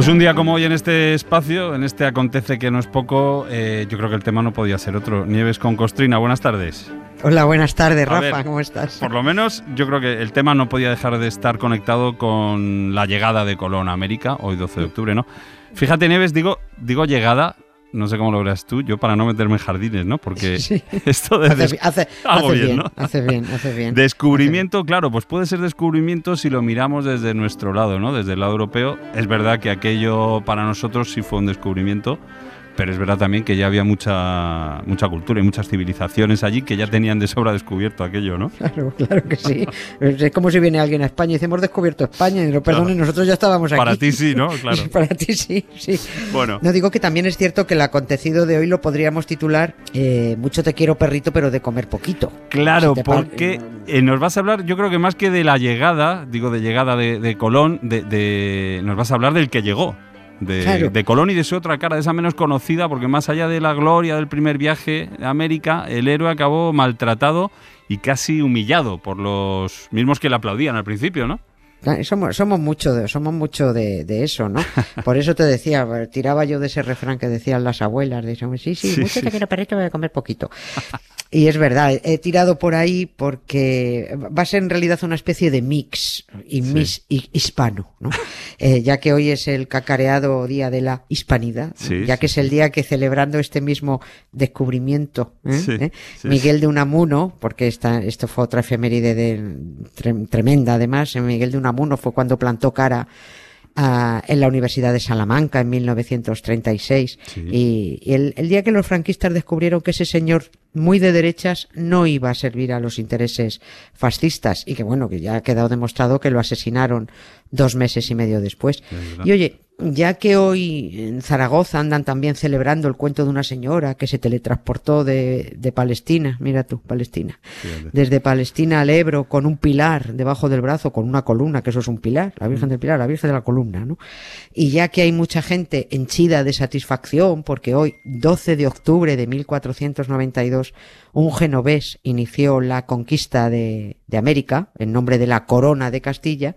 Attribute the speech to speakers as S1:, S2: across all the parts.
S1: Pues un día como hoy en este espacio, en este acontece que no es poco, eh, yo creo que el tema no podía ser otro. Nieves con Costrina, buenas tardes.
S2: Hola, buenas tardes, Rafa,
S1: ver,
S2: ¿cómo estás?
S1: Por lo menos yo creo que el tema no podía dejar de estar conectado con la llegada de Colón a América, hoy 12 de octubre, ¿no? Fíjate, Nieves, digo, digo llegada, no sé cómo lo verás tú, yo para no meterme en jardines, ¿no? Porque
S2: Sí.
S1: esto de
S2: Hace, hace-
S1: hago
S2: hace
S1: bien,
S2: bien,
S1: ¿no?
S2: hace bien, hace bien.
S1: Descubrimiento, claro, pues puede ser descubrimiento si lo miramos desde nuestro lado, ¿no? Desde el lado europeo. Es verdad que aquello para nosotros sí fue un descubrimiento, pero es verdad también que ya había mucha, mucha cultura y muchas civilizaciones allí que ya tenían de sobra descubierto aquello, ¿no?
S2: Claro, claro que sí. Es como si viene alguien a España y dice, hemos descubierto España, y lo perdone, nosotros ya estábamos aquí.
S1: Para ti sí, ¿no? Claro.
S2: Para ti sí, sí.
S1: Bueno.
S2: No digo que también es cierto que el acontecido de hoy lo podríamos titular eh, Mucho te quiero perrito, pero de comer poquito.
S1: Claro,
S2: Si
S1: porque eh, nos vas a hablar, yo creo que más que de la llegada, digo de llegada de, de Colón, de, de- nos vas a hablar del que llegó. De,
S2: Claro.
S1: de Colón y de su otra cara, de esa menos conocida, porque más allá de la gloria del primer viaje a América, el héroe acabó maltratado y casi humillado por los mismos que le aplaudían al principio, ¿no?
S2: Somos, somos mucho, de, somos mucho de, de eso, ¿no? Por eso te decía, tiraba yo de ese refrán que decían las abuelas, de sí, sí,
S1: Sí,
S2: mucho
S1: sí,
S2: te quiero perrito, voy a comer poquito. Y es verdad, he tirado por ahí porque va a ser en realidad una especie de mix y
S1: Sí.
S2: mix hi- hispano, ¿no? Eh, ya que hoy es el cacareado Día de la Hispanidad,
S1: Sí,
S2: ya
S1: sí,
S2: que es el día que celebrando este mismo descubrimiento, ¿eh?
S1: Sí,
S2: ¿Eh?
S1: sí,
S2: Miguel de Unamuno, porque esta, esto fue otra efeméride de- tre- tremenda además, Miguel de Unamuno fue cuando plantó cara a- en la Universidad de Salamanca en 1936
S1: Sí.
S2: y, y el, el día que los franquistas descubrieron que ese señor muy de derechas no iba a servir a los intereses fascistas y que bueno, que ya ha quedado demostrado que lo asesinaron dos meses y medio después. Y oye, ya que hoy en Zaragoza andan también celebrando el cuento de una señora que se teletransportó de, de Palestina, mira tú, Palestina, desde Palestina al Ebro con un pilar debajo del brazo, con una columna, que eso es un pilar, la Virgen del Pilar, la Virgen de la Columna, ¿no? Y ya que hay mucha gente henchida de satisfacción, porque hoy, 12 de octubre de 1492, un genovés inició la conquista de, de América en nombre de la Corona de Castilla.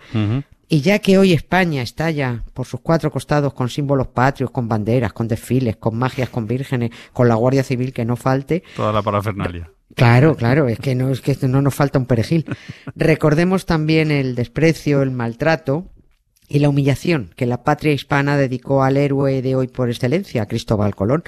S2: Y ya que hoy España estalla por sus cuatro costados con símbolos patrios, con banderas, con desfiles, con magias, con vírgenes, con la Guardia Civil que no falte,
S1: Toda la parafernalia.
S2: Claro, claro, es que no es que no nos falta un perejil. Recordemos también el desprecio, el maltrato y la humillación que la patria hispana dedicó al héroe de hoy por excelencia, a Cristóbal Colón.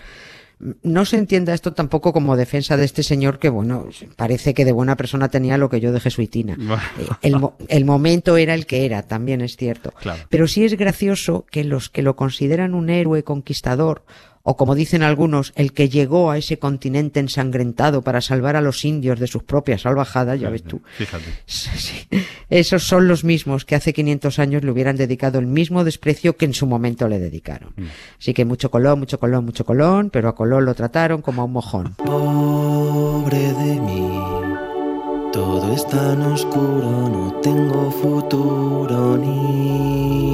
S2: No se entienda esto tampoco como defensa de este señor que, bueno, parece que de buena persona tenía lo que yo de jesuitina. Eh, El, el momento era el que era, también es cierto.
S1: Claro.
S2: Pero sí es gracioso que los que lo consideran un héroe conquistador, o como dicen algunos, el que llegó a ese continente ensangrentado para salvar a los indios de sus propias salvajadas, ya ves tú.
S1: Fíjate.
S2: Sí, Esos son los mismos que hace 500 años le hubieran dedicado el mismo desprecio que en su momento le dedicaron. Así que mucho colón, mucho colón, mucho colón, pero a Colón lo trataron como a un mojón.
S3: Pobre de mí, todo es tan oscuro, no tengo futuro ni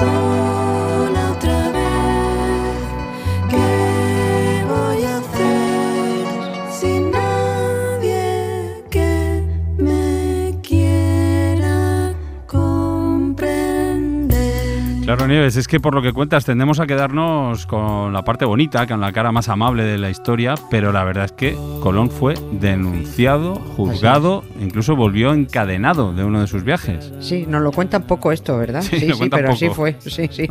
S4: soul.
S1: Claro, Nieves, es que por lo que cuentas tendemos a quedarnos con la parte bonita, con la cara más amable de la historia, pero la verdad es que Colón fue denunciado, juzgado, incluso volvió encadenado de uno de sus viajes.
S2: Sí, nos lo cuentan poco esto, ¿verdad?
S1: Sí,
S2: Sí, pero así
S1: poco.
S2: fue. Sí, sí.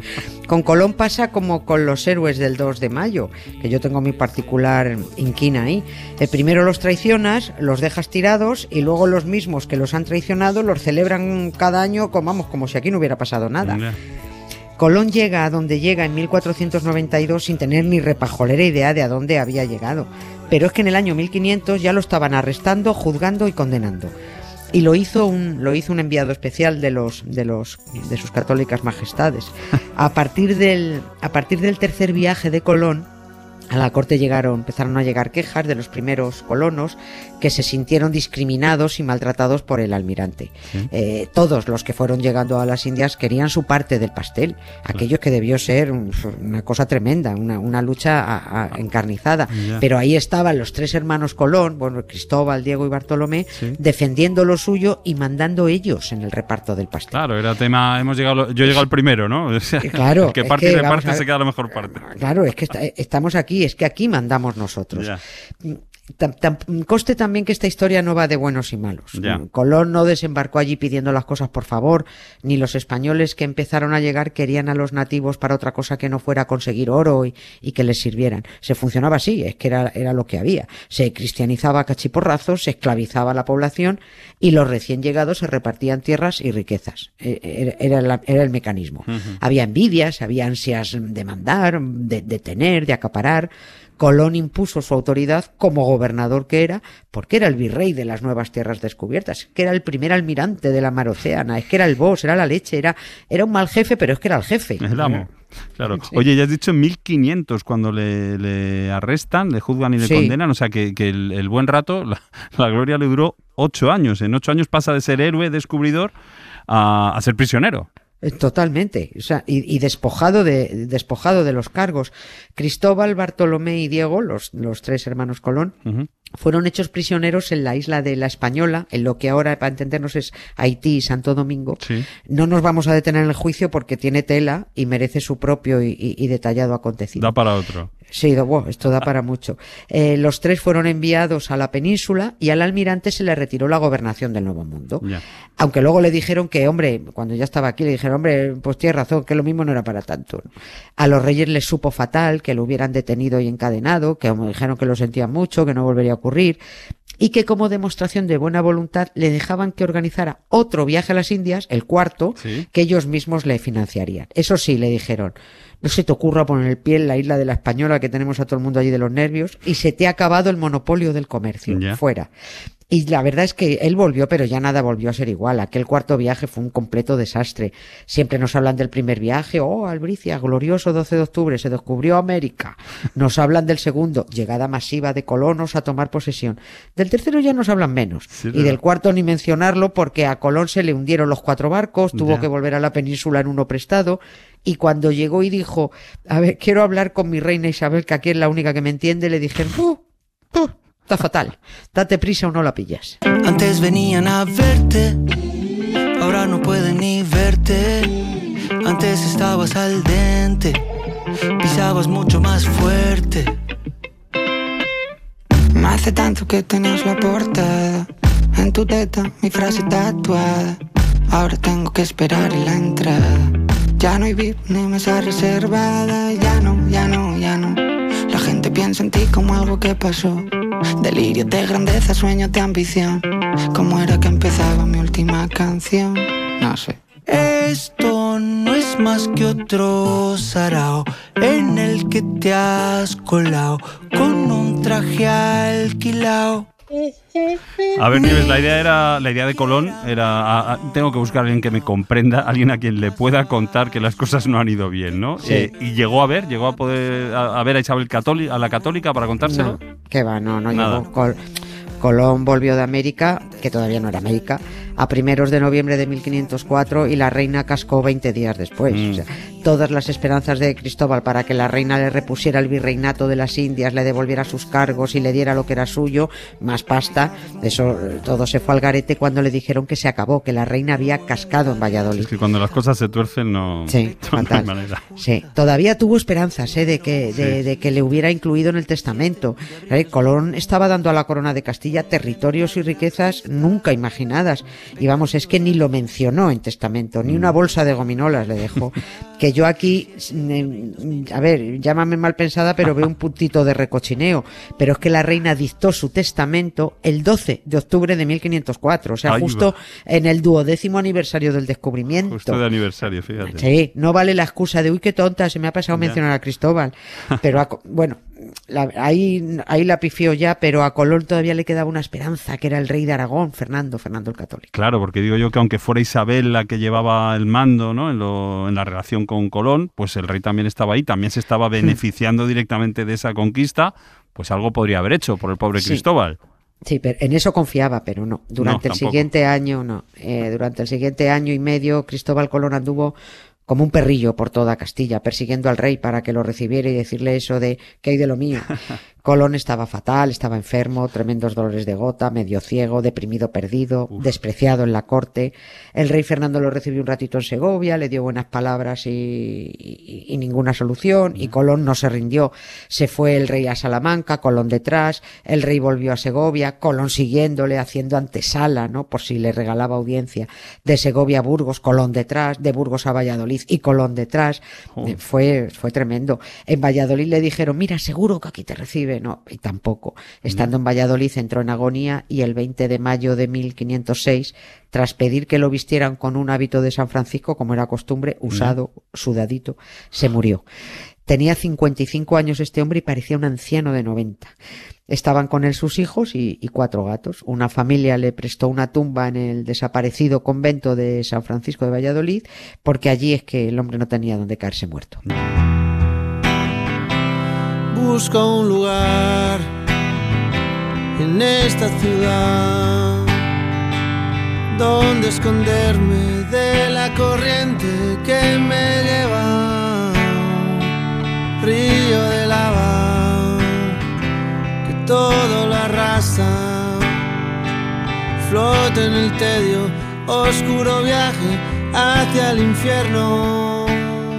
S2: Con Colón pasa como con los héroes del 2 de mayo, que yo tengo mi particular inquina ahí. Eh, primero los traicionas, los dejas tirados y luego los mismos que los han traicionado los celebran cada año como, vamos, como si aquí no hubiera pasado nada. Colón llega a donde llega en 1492 sin tener ni repajolera idea de a dónde había llegado. Pero es que en el año 1500 ya lo estaban arrestando, juzgando y condenando. Y lo hizo un, lo hizo un enviado especial de los, de los, de sus católicas majestades. A partir del, a partir del tercer viaje de Colón, a la corte llegaron, empezaron a llegar quejas de los primeros colonos que se sintieron discriminados y maltratados por el almirante. Eh, todos los que fueron llegando a las Indias querían su parte del pastel, aquello que debió ser un- una cosa tremenda, una, una lucha a- a- encarnizada. Pero ahí estaban los tres hermanos Colón, bueno, Cristóbal, Diego y Bartolomé,
S1: Sí.
S2: defendiendo lo suyo y mandando ellos en el reparto del pastel.
S1: Claro, era tema. Hemos llegado, yo he llegado al primero, ¿no? O sea,
S2: Claro,
S1: el que
S2: es
S1: parte
S2: que
S1: y reparte se queda la mejor parte.
S2: Claro, es que esta- estamos aquí, es que aquí mandamos nosotros. Tam- tam- Conste también que esta historia no va de buenos y malos. Colón no desembarcó allí pidiendo las cosas por favor, ni los españoles que empezaron a llegar querían a los nativos para otra cosa que no fuera conseguir oro y, y que les sirvieran. Se funcionaba así, es que era, era lo que había. Se cristianizaba a cachiporrazos, se esclavizaba a la población y los recién llegados se repartían tierras y riquezas. Eh, Era, era la- era el mecanismo. Había envidias, había ansias de mandar, de, de tener, de acaparar. Colón impuso su autoridad como gobernador que era, porque era el virrey de las nuevas tierras descubiertas, que era el primer almirante de la mar océana, es que era el boss, era la leche, era, era un mal jefe, pero es que era el jefe.
S1: El amo. Claro. Oye, ya has dicho en 1500 cuando le, le arrestan, le juzgan y le
S2: Sí.
S1: condenan. O sea que, que el, el buen rato, la, la gloria le duró ocho años. En ocho años pasa de ser héroe, descubridor, a, a ser prisionero.
S2: Eh, Totalmente, o sea, y, y despojado de despojado de los cargos. Cristóbal, Bartolomé y Diego, los, los tres hermanos Colón. Fueron hechos prisioneros en la isla de la Española, en lo que ahora, para entendernos, es Haití y Santo Domingo.
S1: Sí.
S2: No nos vamos a detener en el juicio porque tiene tela y merece su propio y, detallado acontecido.
S1: Da para otro.
S2: Sí, buah, esto da para mucho. Eh, los tres fueron enviados a la península y al almirante se le retiró la gobernación del Nuevo Mundo. Aunque luego le dijeron que, hombre, cuando ya estaba aquí, le dijeron, hombre, pues tienes razón, que lo mismo no era para tanto. A los reyes les supo fatal que lo hubieran detenido y encadenado, que dijeron que lo sentían mucho, que no volvería a ocurrir, y que como demostración de buena voluntad le dejaban que organizara otro viaje a las Indias, el cuarto,
S1: Sí.
S2: que ellos mismos le financiarían. Eso sí, le dijeron, no se te ocurra poner el pie en la isla de la Española que tenemos a todo el mundo allí de los nervios y se te ha acabado el monopolio del comercio.
S1: Ya.
S2: Fuera. Y la verdad es que él volvió, pero ya nada volvió a ser igual. Aquel cuarto viaje fue un completo desastre. Siempre nos hablan del primer viaje. Oh, Albricia, glorioso 12 de octubre, se descubrió América. Nos hablan del segundo, llegada masiva de colonos a tomar posesión. Del tercero ya nos hablan menos.
S1: Sí,
S2: y del cuarto ni mencionarlo porque a Colón se le hundieron los cuatro barcos, tuvo
S1: Ya.
S2: que volver a la península en uno prestado. Y cuando llegó y dijo, a ver, quiero hablar con mi reina Isabel, que aquí es la única que me entiende, le dijeron, "Uh, uh, está fatal, date prisa o no la pillas.
S3: Antes venían a verte, ahora no pueden ni verte. Antes estabas al dente, pisabas mucho más fuerte. Me hace tanto que tenías la portada en tu teta, mi frase tatuada. Ahora tengo que esperar la entrada. Ya no hay VIP ni mesa reservada. Ya no, ya no, ya no. La gente piensa en ti como algo que pasó. Delirio de grandeza, sueños de ambición. ¿Cómo era que empezaba mi última canción? No sé. Esto no es más que otro sarao en el que te has colado con un traje alquilado.
S1: A ver, Nieves, la idea era, la idea de Colón era, a- a- tengo que buscar a alguien que me comprenda, alguien a quien le pueda contar que las cosas no han ido bien, ¿no?
S2: Sí.
S1: Eh, y llegó a ver, llegó a poder, a, a ver a Isabel Católica, a la católica para contárselo.
S2: No, que va, no, no
S1: Nada.
S2: llegó. Col- Colón volvió de América, que todavía no era América, a primeros de noviembre de 1504 y la reina cascó 20 días después.
S1: Mm.
S2: O sea, todas las esperanzas de Cristóbal para que la reina le repusiera el virreinato de las Indias, le devolviera sus cargos y le diera lo que era suyo, más pasta, eso eh, todo se fue al garete cuando le dijeron que se acabó, que la reina había cascado en Valladolid.
S1: Es que cuando las cosas se tuercen no,
S2: Sí,
S1: no hay manera.
S2: Sí, todavía tuvo esperanzas ¿eh? de, que, de, de que le hubiera incluido en el testamento. Eh, Colón estaba dando a la corona de Castilla Castilla territorios y riquezas nunca imaginadas. Y vamos, es que ni lo mencionó en testamento, ni una bolsa de gominolas le dejó. Que yo aquí, mm, a ver, llámame mal pensada, pero veo un puntito de recochineo. Pero es que la reina dictó su testamento el 12 de octubre de 1504, o sea,
S1: Ahí
S2: justo en el duodécimo aniversario del descubrimiento.
S1: Justo de aniversario, fíjate.
S2: Sí, no vale la excusa de, uy, qué tonta, se me ha pasado
S1: Ya.
S2: mencionar a Cristóbal. Pero, bueno, la- ahí, ahí la pifió ya, pero a Colón todavía le quedaba una esperanza, que era el rey de Aragón, Fernando, Fernando el Católico.
S1: Claro, porque digo yo que aunque fuera Isabel la que llevaba el mando ¿no? en, lo- en la relación con Colón, pues el rey también estaba ahí, también se estaba beneficiando directamente de esa conquista, pues algo podría haber hecho por el pobre
S2: Sí.
S1: Cristóbal.
S2: Sí, pero en eso confiaba, pero no. Durante
S1: No,
S2: el siguiente año, no. Eh, durante el siguiente año y medio, Cristóbal Colón anduvo como un perrillo por toda Castilla, persiguiendo al rey para que lo recibiera y decirle eso de que hay de lo mío. Colón estaba fatal, estaba enfermo, tremendos dolores de gota, medio ciego, deprimido, perdido, despreciado en la corte. El rey Fernando lo recibió un ratito en Segovia, le dio buenas palabras y, y- y ninguna solución, y Colón no se rindió. Se fue el rey a Salamanca, Colón detrás, el rey volvió a Segovia, Colón siguiéndole, haciendo antesala, ¿no? Por si le regalaba audiencia. De Segovia a Burgos, Colón detrás, de Burgos a Valladolid y Colón detrás. Fue, fue tremendo. En Valladolid le dijeron, mira, seguro que aquí te recibe. No, y tampoco. Estando en Valladolid entró en agonía y el 20 de mayo de 1506, tras pedir que lo vistieran con un hábito de San Francisco, como era costumbre, usado, sudadito, se murió. Tenía 55 años este hombre y parecía un anciano de 90. Estaban con él sus hijos y, y cuatro gatos. Una familia le prestó una tumba en el desaparecido convento de San Francisco de Valladolid, porque allí es que el hombre no tenía donde caerse muerto.
S5: Busco un lugar en esta ciudad donde esconderme de la corriente que me lleva. Río de lava que todo lo arrasa. Flota en el tedio, oscuro viaje hacia el infierno.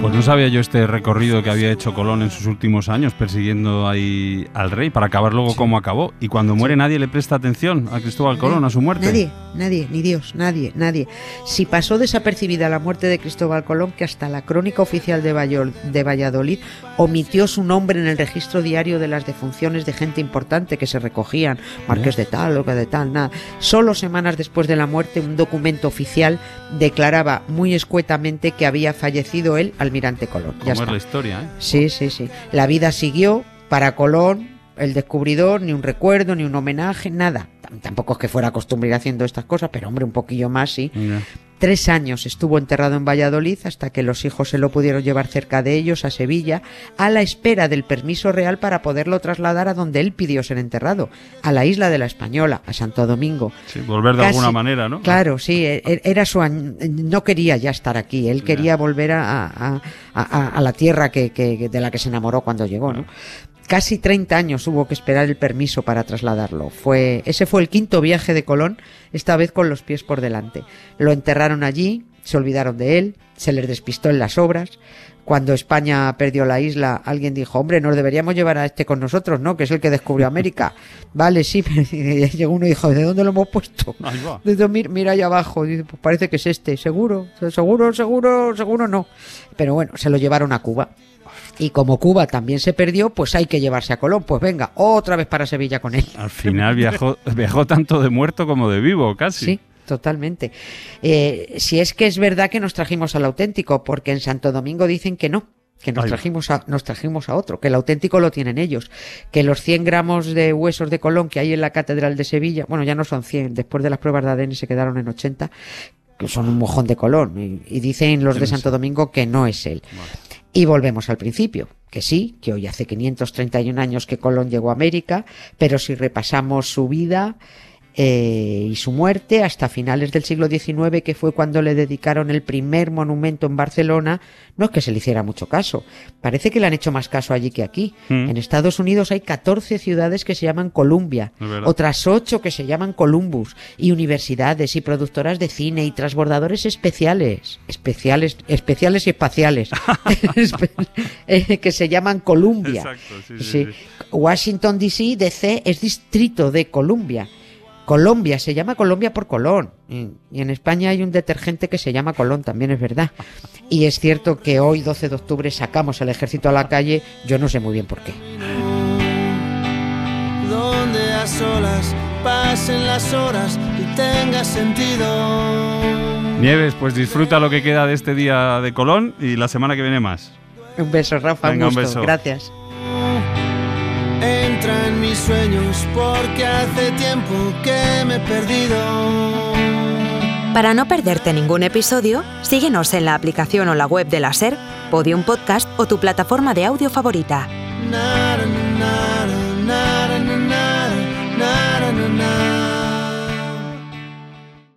S1: Pues no sabía yo este recorrido que había hecho Colón en sus últimos años persiguiendo ahí al rey para acabar luego como acabó. Y cuando muere nadie le presta atención a Cristóbal Colón, a su muerte.
S2: Nadie, nadie, ni Dios, nadie, nadie. Si pasó desapercibida la muerte de Cristóbal Colón, que hasta la crónica oficial de, Vallol- de Valladolid omitió su nombre en el registro diario de las defunciones de gente importante que se recogían, marqués de tal o de tal, nada. Solo semanas después de la muerte, un documento oficial declaraba muy escuetamente que había fallecido él, almirante Colón.
S1: Como
S2: Ya
S1: es
S2: está.
S1: la historia, ¿eh?
S2: Sí, sí, sí. La vida siguió para Colón, el descubridor, ni un recuerdo, ni un homenaje, nada. Tam- Tampoco es que fuera costumbre ir haciendo estas cosas, pero hombre, un poquillo más, sí. Tres años estuvo enterrado en Valladolid hasta que los hijos se lo pudieron llevar cerca de ellos a Sevilla, a la espera del permiso real para poderlo trasladar a donde él pidió ser enterrado, a la isla de la Española, a Santo Domingo.
S1: Sí, volver de
S2: Casi-
S1: alguna manera, ¿no?
S2: Claro, sí, e- e- era su no quería ya estar aquí, él quería volver a, a- a- a- a la tierra que, que- de la que se enamoró cuando llegó, ¿no? Casi 30 años hubo que esperar el permiso para trasladarlo. Fue, ese fue el quinto viaje de Colón, esta vez con los pies por delante. Lo enterraron allí, se olvidaron de él, se les despistó en las obras. Cuando España perdió la isla, alguien dijo, hombre, nos deberíamos llevar a este con nosotros, ¿no? Que es el que descubrió América. vale, sí, pero llegó uno y dijo, ¿de dónde lo hemos puesto? Dice, mira, mira ahí abajo, dice, pues parece que es este, seguro, seguro, seguro, seguro no. Pero bueno, se lo llevaron a Cuba. Y como Cuba también se perdió, pues hay que llevarse a Colón. Pues venga, otra vez para Sevilla con él.
S1: Al final viajó, viajó tanto de muerto como de vivo, casi.
S2: Sí, totalmente. Eh, si es que es verdad que nos trajimos al auténtico, porque en Santo Domingo dicen que no. Que nos trajimos, a, nos trajimos a otro, que el auténtico lo tienen ellos. Que los 100 gramos de huesos de Colón que hay en la Catedral de Sevilla, bueno, ya no son 100, después de las pruebas de ADN se quedaron en 80, que son un mojón de Colón. Y, y dicen los de Santo Domingo que no es él. Y volvemos al principio, que sí, que hoy hace 531 años que Colón llegó a América, pero si repasamos su vida eh, y su muerte hasta finales del siglo XIX, que fue cuando le dedicaron el primer monumento en Barcelona, no es que se le hiciera mucho caso. Parece que le han hecho más caso allí que aquí.
S1: Mm.
S2: En Estados Unidos hay 14 ciudades que se llaman Columbia, otras 8 que se llaman Columbus, y universidades y productoras de cine y transbordadores especiales, especiales, especiales y espaciales, eh, que se llaman Columbia.
S1: Exacto, sí, sí,
S2: Sí.
S1: sí.
S2: Washington DC, DC, es distrito de Columbia. Colombia, se llama Colombia por Colón. Y y en España hay un detergente que se llama Colón, también es verdad. Y es cierto que hoy, 12 de octubre, sacamos al ejército a la calle, yo no sé muy bien por qué.
S5: Donde a solas pasen las horas y tenga sentido.
S1: Nieves, pues disfruta lo que queda de este día de Colón y la semana que viene más.
S2: Un beso, Rafa,
S1: Venga,
S2: un
S1: un
S2: gusto.
S1: beso.
S2: Gracias.
S5: Entra en mis sueños porque hace tiempo que me he perdido.
S6: Para no perderte ningún episodio, síguenos en la aplicación o la web de la SER, Podium Podcast o tu plataforma de audio favorita.